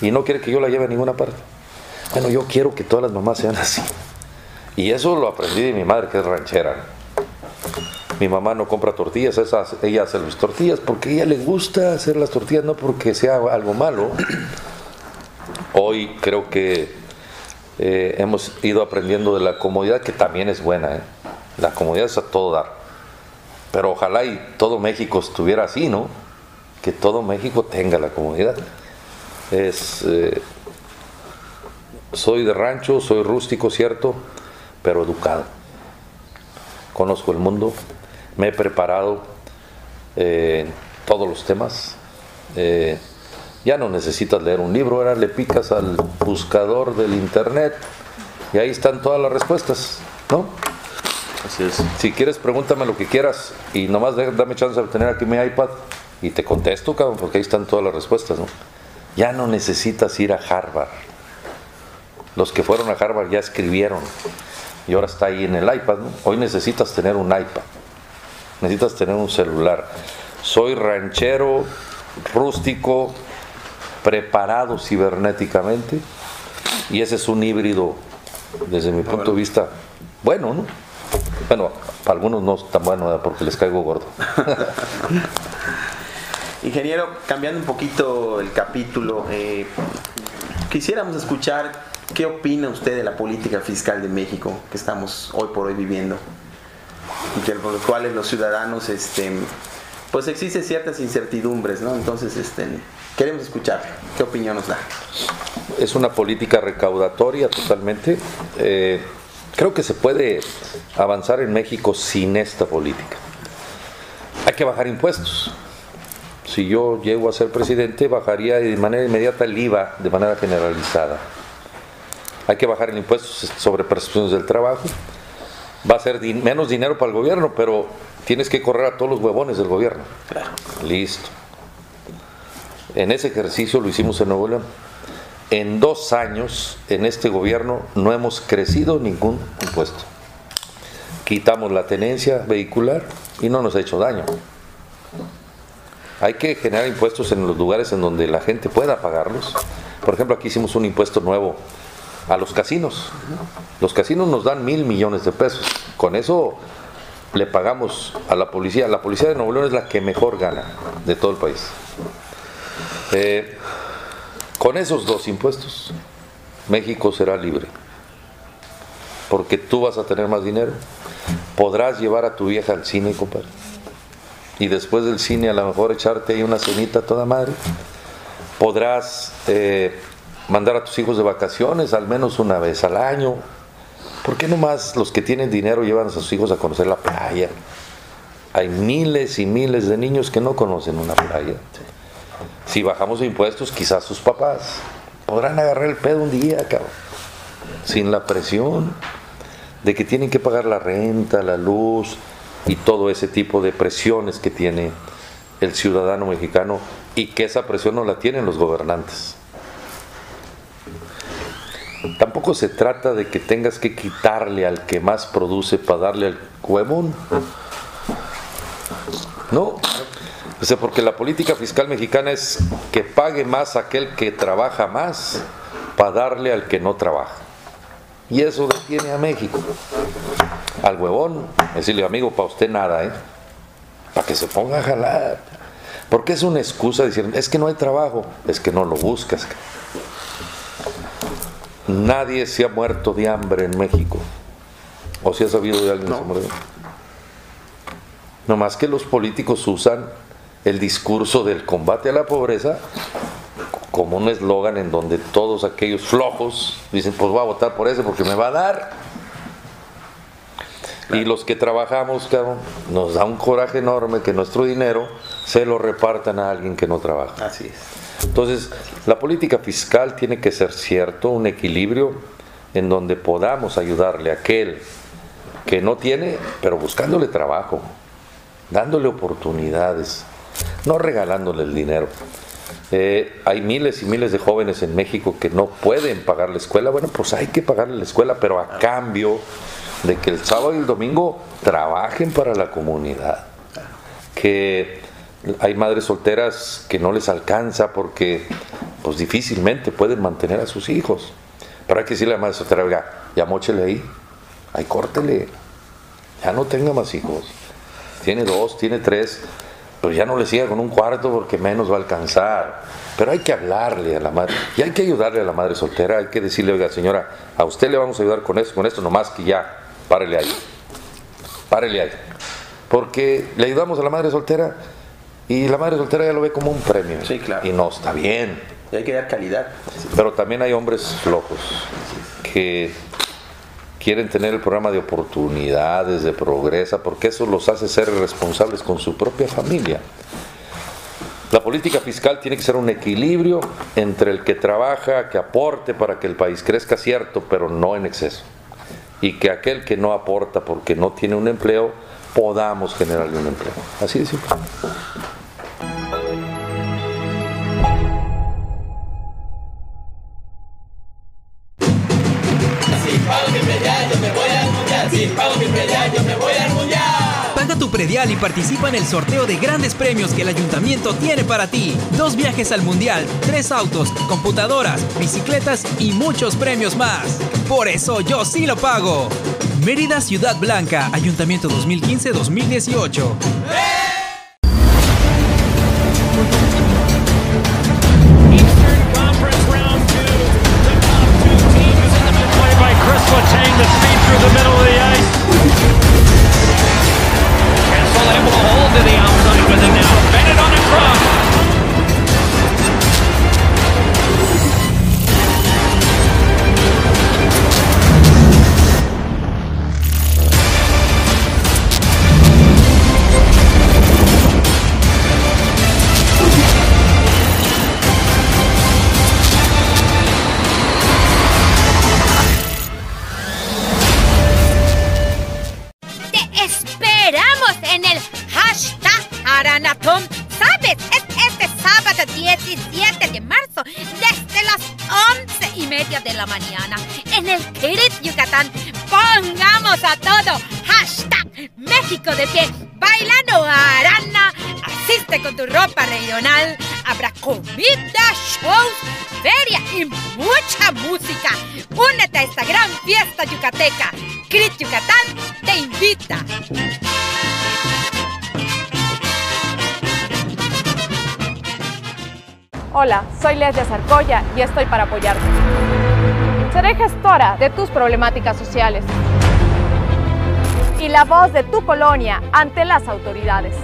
Y no quiere que yo la lleve a ninguna parte. Bueno, yo quiero que todas las mamás sean así. Y eso lo aprendí de mi madre, que es ranchera. Mi mamá no compra tortillas, esa- ella hace las tortillas porque ella le gusta hacer las tortillas, no porque sea algo malo. Hoy creo que eh, hemos ido aprendiendo de la comodidad, que también es buena. ¿eh? La comodidad es a todo dar. Pero ojalá y todo México estuviera así, ¿no? Que todo México tenga la comodidad. Es, eh, soy de rancho, soy rústico, cierto, pero educado. Conozco el mundo, me he preparado eh, todos los temas. Eh, ya no necesitas leer un libro, ahora le picas al buscador del internet y ahí están todas las respuestas, ¿no? Así es. Si quieres, pregúntame lo que quieras y nomás dame chance de tener aquí mi iPad y te contesto, cabrón, porque ahí están todas las respuestas, ¿no? Ya no necesitas ir a Harvard. Los que fueron a Harvard ya escribieron y ahora está ahí en el iPad. Hoy necesitas tener un iPad, necesitas tener un celular. Soy ranchero, rústico, preparado cibernéticamente y ese es un híbrido, desde mi punto de vista, bueno, ¿no? Bueno, para algunos no es tan bueno porque les caigo gordo. Ingeniero, cambiando un poquito el capítulo, eh, quisiéramos escuchar qué opina usted de la política fiscal de México que estamos hoy por hoy viviendo por los cuales los ciudadanos, este, pues existen ciertas incertidumbres, ¿no? Entonces, este, queremos escuchar qué opinión nos da. Es una política recaudatoria totalmente. Eh, creo que se puede avanzar en México sin esta política. Hay que bajar impuestos. Si yo llego a ser presidente, bajaría de manera inmediata el IVA de manera generalizada. Hay que bajar el impuesto sobre prestaciones del trabajo. Va a ser din- menos dinero para el gobierno, pero tienes que correr a todos los huevones del gobierno. Listo. En ese ejercicio lo hicimos en Nuevo León. En dos años, en este gobierno, no hemos crecido ningún impuesto. Quitamos la tenencia vehicular y no nos ha hecho daño. Hay que generar impuestos en los lugares en donde la gente pueda pagarlos. Por ejemplo, aquí hicimos un impuesto nuevo a los casinos. Los casinos nos dan mil millones de pesos. Con eso le pagamos a la policía. La policía de Nuevo León es la que mejor gana de todo el país. Eh, con esos dos impuestos, México será libre. Porque tú vas a tener más dinero. Podrás llevar a tu vieja al cine, compadre. Y después del cine a lo mejor echarte ahí una cenita toda madre. Podrás eh, mandar a tus hijos de vacaciones al menos una vez al año. ¿Por qué nomás los que tienen dinero llevan a sus hijos a conocer la playa? Hay miles y miles de niños que no conocen una playa. Si bajamos impuestos, quizás sus papás podrán agarrar el pedo un día, cabrón. Sin la presión de que tienen que pagar la renta, la luz y todo ese tipo de presiones que tiene el ciudadano mexicano y que esa presión no la tienen los gobernantes. Tampoco se trata de que tengas que quitarle al que más produce para darle al huevón. No, o sea, porque la política fiscal mexicana es que pague más aquel que trabaja más para darle al que no trabaja. Y eso detiene a México. Al huevón, decirle, amigo, para usted nada, ¿eh? Para que se ponga a jalar. Porque es una excusa decir, es que no hay trabajo, es que no lo buscas. Nadie se ha muerto de hambre en México. ¿O si ha sabido de alguien que se murió? No más que los políticos usan el discurso del combate a la pobreza como un eslogan en donde todos aquellos flojos dicen, pues voy a votar por ese porque me va a dar. Y los que trabajamos, cabrón, nos da un coraje enorme que nuestro dinero se lo repartan a alguien que no trabaja. Así es. Entonces, la política fiscal tiene que ser cierto, un equilibrio en donde podamos ayudarle a aquel que no tiene, pero buscándole trabajo, dándole oportunidades. no regalándole el dinero. Eh, hay miles y miles de jóvenes en México que no pueden pagar la escuela. Bueno, pues hay que pagarle la escuela, pero a cambio de que el sábado y el domingo trabajen para la comunidad. Que hay madres solteras que no les alcanza porque pues difícilmente pueden mantener a sus hijos. Pero hay que decirle a la madre soltera, oiga, ya mochele ahí, ahí córtele, ya no tenga más hijos. Tiene dos, tiene tres, pero ya no le siga con un cuarto porque menos va a alcanzar. Pero hay que hablarle a la madre, y hay que ayudarle a la madre soltera, hay que decirle, oiga señora, a usted le vamos a ayudar con esto, con esto, nomás que ya, párele ahí, párele ahí. Porque le ayudamos a la madre soltera y la madre soltera ya lo ve como un premio. Sí, claro. Y no está bien. Y hay que dar calidad. Pero también hay hombres flojos que quieren tener el programa de oportunidades, de progresa, porque eso los hace ser responsables con su propia familia. La política fiscal tiene que ser un equilibrio entre el que trabaja, que aporte para que el país crezca, cierto, pero no en exceso. Y que aquel que no aporta porque no tiene un empleo, podamos generarle un empleo. Así de simple. Y participa en el sorteo de grandes premios que el ayuntamiento tiene para ti. Dos viajes al mundial, tres autos, computadoras, bicicletas y muchos premios más. Por eso yo sí lo pago. Mérida Ciudad Blanca, Ayuntamiento 2015-2018. Eastern Conference round two. The top two teams in the middle. Play by Chris Letang, the speed through the middle of the ice. Soy Leslia Zarcoya y estoy para apoyarte. Seré gestora de tus problemáticas sociales y la voz de tu colonia ante las autoridades.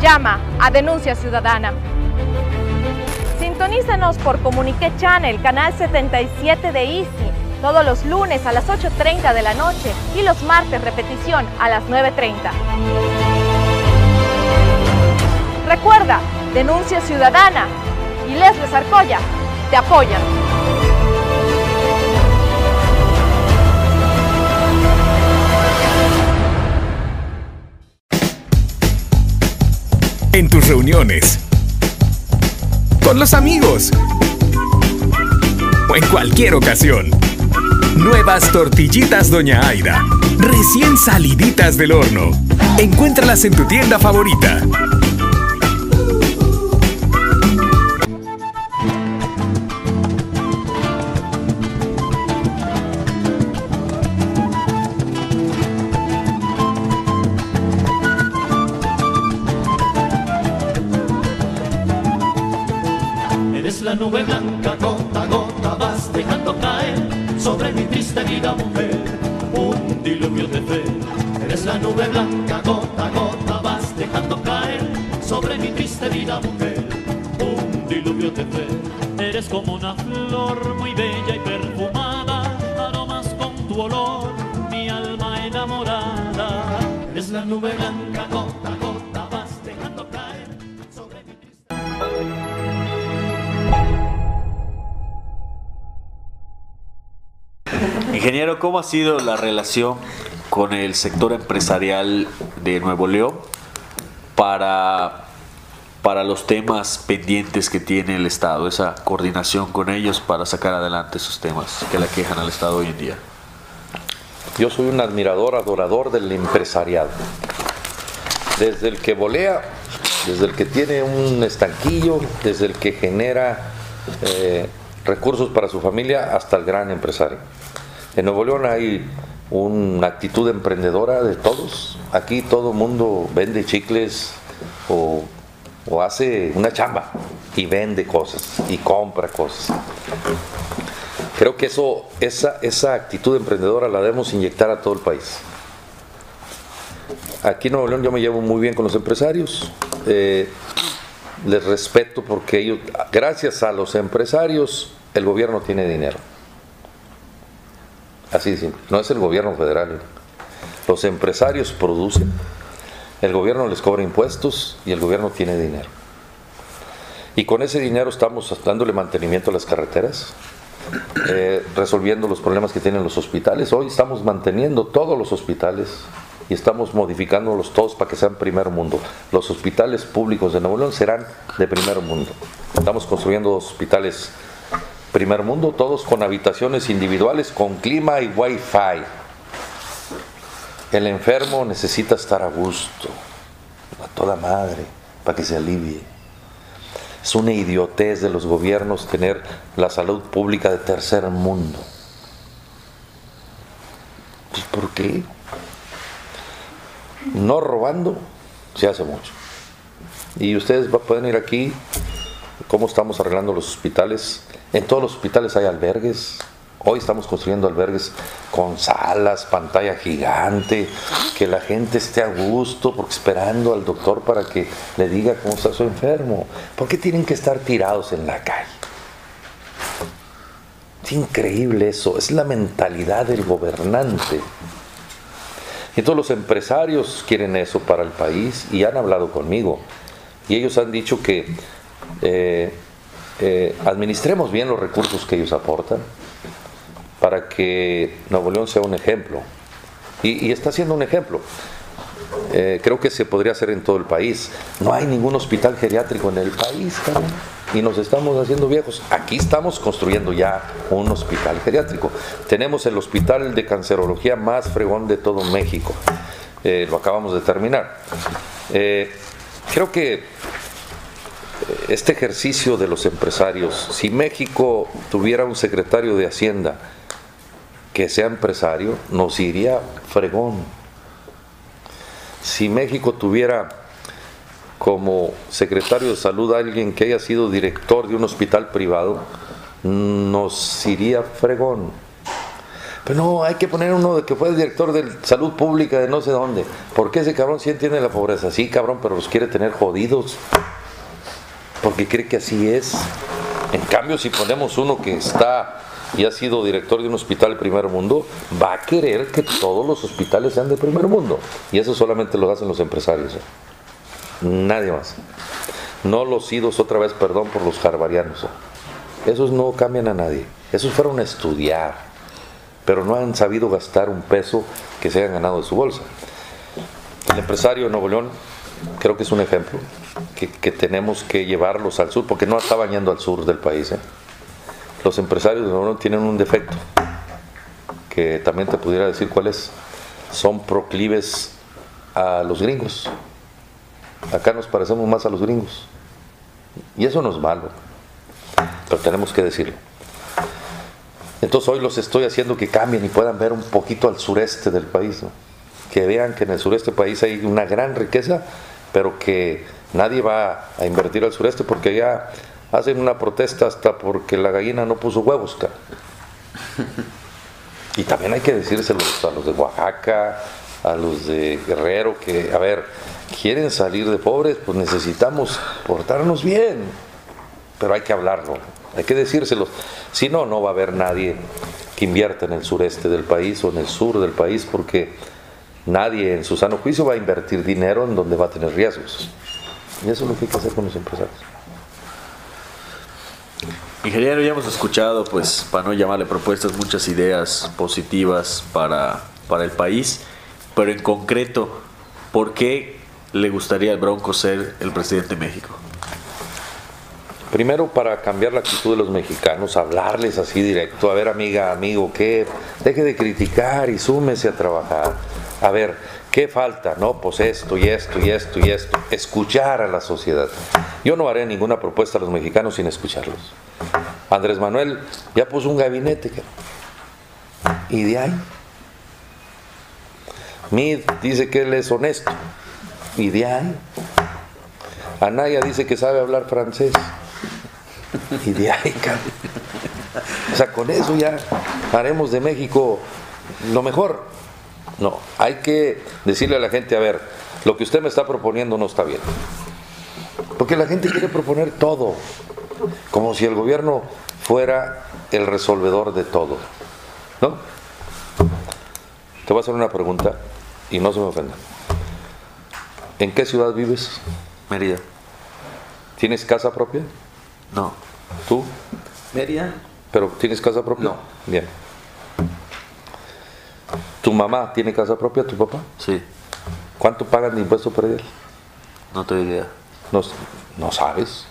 Llama a Denuncia Ciudadana. Sintonízanos por Comunique Channel, canal 77 de Easy, todos los lunes a las 8.30 de la noche y los martes repetición a las 9.30. Recuerda, denuncia ciudadana y Leslie Zarcoya te apoyan. En tus reuniones. Con los amigos. O en cualquier ocasión. Nuevas tortillitas Doña Aida. Recién saliditas del horno. Encuéntralas en tu tienda favorita. Gota a gota vas dejando caer sobre mi triste vida, ¿cómo ha sido la relación con el sector empresarial de Nuevo León para, para los temas pendientes que tiene el Estado, esa coordinación con ellos para sacar adelante esos temas que le quejan al Estado hoy en día? Yo soy un admirador, adorador del empresariado. Desde el que volea, desde el que tiene un estanquillo, desde el que genera eh, recursos para su familia, hasta el gran empresario. En Nuevo León hay una actitud emprendedora de todos. Aquí todo mundo vende chicles o, o hace una chamba y vende cosas y compra cosas. Creo que eso, esa, esa actitud emprendedora la debemos inyectar a todo el país. Aquí en Nuevo León yo me llevo muy bien con los empresarios. eh, les respeto porque ellos, gracias a los empresarios, el gobierno tiene dinero. Así de simple. No es el gobierno federal. Los empresarios producen, el gobierno les cobra impuestos y el gobierno tiene dinero. Y con ese dinero estamos dándole mantenimiento a las carreteras, eh, resolviendo los problemas que tienen los hospitales. Hoy estamos manteniendo todos los hospitales y estamos modificándolos todos para que sean primer mundo. Los hospitales públicos de Nuevo León serán de primer mundo. Estamos construyendo hospitales primer mundo, todos con habitaciones individuales, con clima y wifi. El enfermo necesita estar a gusto, a toda madre, para que se alivie. Es una idiotez de los gobiernos tener la salud pública de tercer mundo. Pues, ¿Por qué? No robando se hace mucho. Y ustedes pueden ir aquí, cómo estamos arreglando los hospitales. En todos los hospitales hay albergues. Hoy estamos construyendo albergues con salas, pantalla gigante, que la gente esté a gusto, porque esperando al doctor para que le diga cómo está su enfermo. ¿Por qué tienen que estar tirados en la calle? Es increíble eso, es la mentalidad del gobernante. Y todos los empresarios quieren eso para el país y han hablado conmigo. Y ellos han dicho que eh, eh, administremos bien los recursos que ellos aportan para que Nuevo León sea un ejemplo. Y, está siendo un ejemplo. Eh, creo que se podría hacer en todo el país. No hay ningún hospital geriátrico en el país. Y nos estamos haciendo viejos. Aquí estamos construyendo ya un hospital geriátrico. Tenemos el hospital de cancerología más fregón de todo México. Lo acabamos de terminar. Creo que este ejercicio de los empresarios, si México tuviera un secretario de Hacienda que sea empresario, nos iría fregón. Si México tuviera como secretario de salud a alguien que haya sido director de un hospital privado, nos iría fregón. Pero no, hay que poner uno de que fue director de salud pública de no sé dónde. Porque ese cabrón sí entiende la pobreza. Sí, cabrón, pero los quiere tener jodidos. Porque cree que así es. En cambio, si ponemos uno que está y ha sido director de un hospital de primer mundo, va a querer que todos los hospitales sean de primer mundo. Y eso solamente lo hacen los empresarios. ¿eh? Nadie más. No los idos otra vez, perdón, por los harvarianos. ¿eh? Esos no cambian a nadie. Esos fueron a estudiar, pero no han sabido gastar un peso que se hayan ganado de su bolsa. El empresario de Nuevo León creo que es un ejemplo que, tenemos que llevarlos al sur, porque no estaban yendo al sur del país. ¿eh? Los empresarios de tienen un defecto, que también te pudiera decir cuál es. Son proclives a los gringos. Acá nos parecemos más a los gringos. Y eso no es malo, pero tenemos que decirlo. Entonces hoy los estoy haciendo que cambien y puedan ver un poquito al sureste del país. Que vean que en el sureste del país hay una gran riqueza, pero que nadie va a invertir al sureste porque ya hacen una protesta hasta porque la gallina no puso huevos. cara. Y también hay que decírselos a los de Oaxaca, a los de Guerrero, que, a ver, quieren salir de pobres, pues necesitamos portarnos bien. Pero hay que hablarlo, hay que decírselos. Si no, no va a haber nadie que invierta en el sureste del país o en el sur del país, porque nadie en su sano juicio va a invertir dinero en donde va a tener riesgos. Y eso es lo que hay que hacer con los empresarios. Ingeniero, ya hemos escuchado, pues, para no llamarle propuestas, muchas ideas positivas para, para el país, pero en concreto, ¿por qué le gustaría al Bronco ser el presidente de México? Primero para cambiar la actitud de los mexicanos, hablarles así directo, a ver amiga, amigo, ¿qué? Deje de criticar y súmese a trabajar. A ver, ¿qué falta? No, pues esto y esto y esto y esto. Escuchar a la sociedad. Yo no haré ninguna propuesta a los mexicanos sin escucharlos. Andrés Manuel ya puso un gabinete. Y de ahí. Mid dice que él es honesto. Y de ahí. Anaya dice que sabe hablar francés. Y de ahí. O sea, con eso ya haremos de México lo mejor. No, hay que decirle a la gente, a ver, lo que usted me está proponiendo no está bien. Porque la gente quiere proponer todo, como si el gobierno fuera el resolvedor de todo. ¿No? Te voy a hacer una pregunta y no se me ofenda. ¿En qué ciudad vives? Mérida. ¿Tienes casa propia? No. ¿Tú? Mérida. ¿Pero tienes casa propia? No. Bien. ¿Tu mamá tiene casa propia, tu papá? Sí. ¿Cuánto pagan de impuesto predial? No tengo idea. No, no sabes.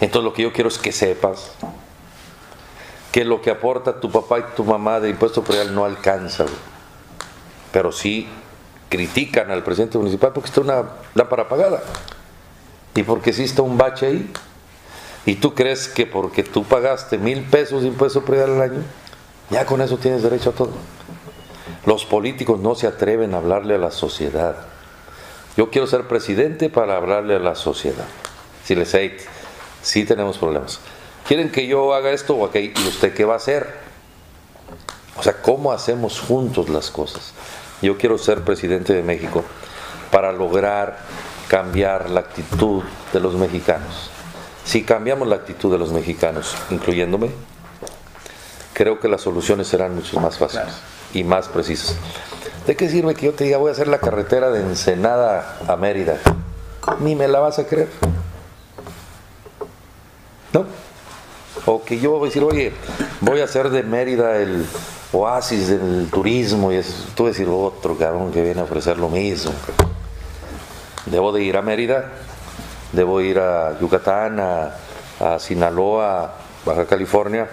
Entonces lo que yo quiero es que sepas que lo que aporta tu papá y tu mamá de impuesto predial no alcanza. Pero sí critican al presidente municipal porque está una lámpara apagada. Y porque existe un bache ahí. Y tú crees que porque tú pagaste mil pesos de impuesto predial al año, ya con eso tienes derecho a todo. Los políticos no se atreven a hablarle a la sociedad. Yo quiero ser presidente para hablarle a la sociedad. Si les hate, sí tenemos problemas. ¿Quieren que yo haga esto o aquello? ¿Y usted qué va a hacer? O sea, ¿cómo hacemos juntos las cosas? Yo quiero ser presidente de México para lograr cambiar la actitud de los mexicanos. Si cambiamos la actitud de los mexicanos, incluyéndome, creo que las soluciones serán mucho más fáciles y más precisas. ¿De qué sirve que yo te diga voy a hacer la carretera de Ensenada a Mérida? Ni me la vas a creer. ¿No? O que yo voy a decir, oye, voy a hacer de Mérida el oasis del turismo y eso. Tú decir otro cabrón que viene a ofrecer lo mismo. Debo de ir a Mérida, debo ir a Yucatán, a, a Sinaloa, Baja California,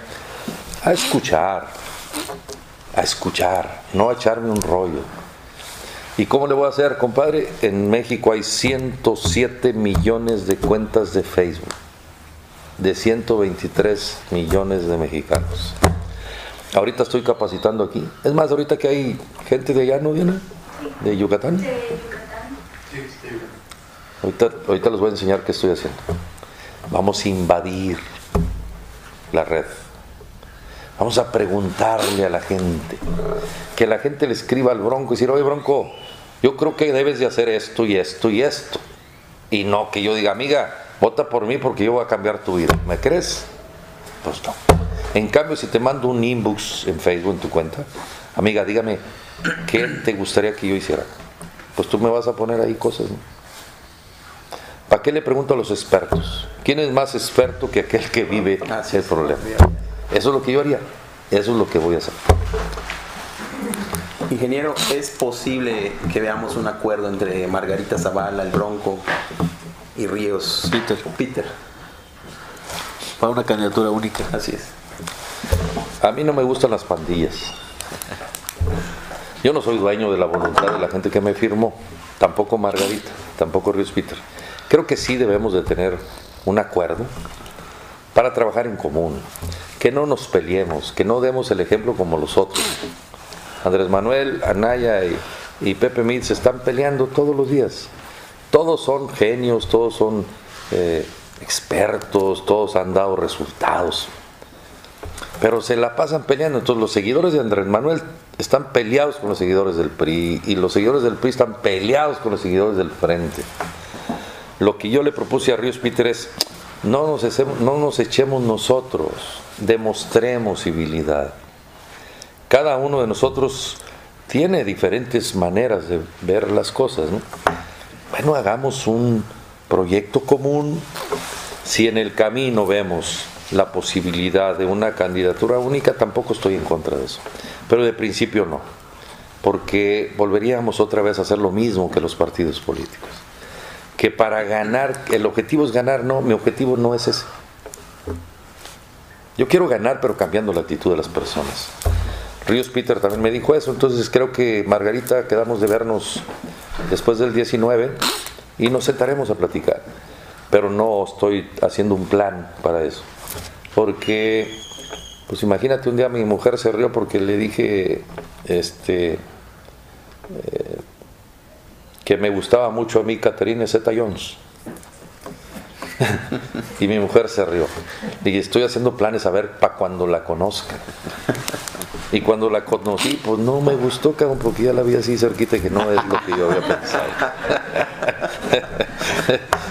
a escuchar, a escuchar, no a echarme un rollo. ¿Y cómo le voy a hacer, compadre? En México hay 107 millones de cuentas de Facebook, de 123 millones de mexicanos. Ahorita estoy capacitando aquí. Es más, ahorita que hay gente de allá, ¿no viene? De Yucatán. Ahorita, ahorita les voy a enseñar qué estoy haciendo. Vamos a invadir la red. Vamos a preguntarle a la gente. Que la gente le escriba al Bronco y decir, oye Bronco, yo creo que debes de hacer esto y esto y esto. Y no que yo diga, amiga, vota por mí porque yo voy a cambiar tu vida. ¿Me crees? Pues no. En cambio, si te mando un inbox en Facebook, en tu cuenta, amiga, dígame, ¿qué te gustaría que yo hiciera? Pues tú me vas a poner ahí cosas. ¿no? ¿Para qué le pregunto a los expertos? ¿Quién es más experto que aquel que vive el problema? Eso es lo que yo haría. Eso es lo que voy a hacer. Ingeniero, ¿es posible que veamos un acuerdo entre Margarita Zavala, el Bronco y Ríos Peter. Peter? Para una candidatura única. Así es. A mí no me gustan las pandillas. Yo no soy dueño de la voluntad de la gente que me firmó, tampoco Margarita, tampoco Ríos Peter. Creo que sí debemos de tener un acuerdo para trabajar en común, que no nos peleemos, que no demos el ejemplo como los otros. Andrés Manuel, Anaya y, Pepe Mid se están peleando todos los días. Todos son genios, todos son eh, expertos, todos han dado resultados. Pero se la pasan peleando. Entonces los seguidores de Andrés Manuel están peleados con los seguidores del PRI y los seguidores del PRI están peleados con los seguidores del Frente. Lo que yo le propuse a Ríos Peter es, no nos, echemos, no nos echemos nosotros, demostremos civilidad. Cada uno de nosotros tiene diferentes maneras de ver las cosas. ¿no? Bueno, hagamos un proyecto común. Si en el camino vemos la posibilidad de una candidatura única, tampoco estoy en contra de eso. Pero de principio no. porque volveríamos otra vez a hacer lo mismo que los partidos políticos. Que para ganar, el objetivo es ganar, no, mi objetivo no es ese. Yo quiero ganar, pero cambiando la actitud de las personas. Ríos Peter también me dijo eso, entonces creo que Margarita quedamos de vernos después del 19 y nos sentaremos a platicar. Pero no estoy haciendo un plan para eso. Porque, pues imagínate, un día mi mujer se rió porque le dije, este, eh, que me gustaba mucho a mí Catherine Zeta Jones. y mi mujer se rió. Y estoy haciendo planes a ver para cuando la conozca. Y cuando la conocí, pues no me gustó, porque ya la vi así cerquita que no es lo que yo había pensado.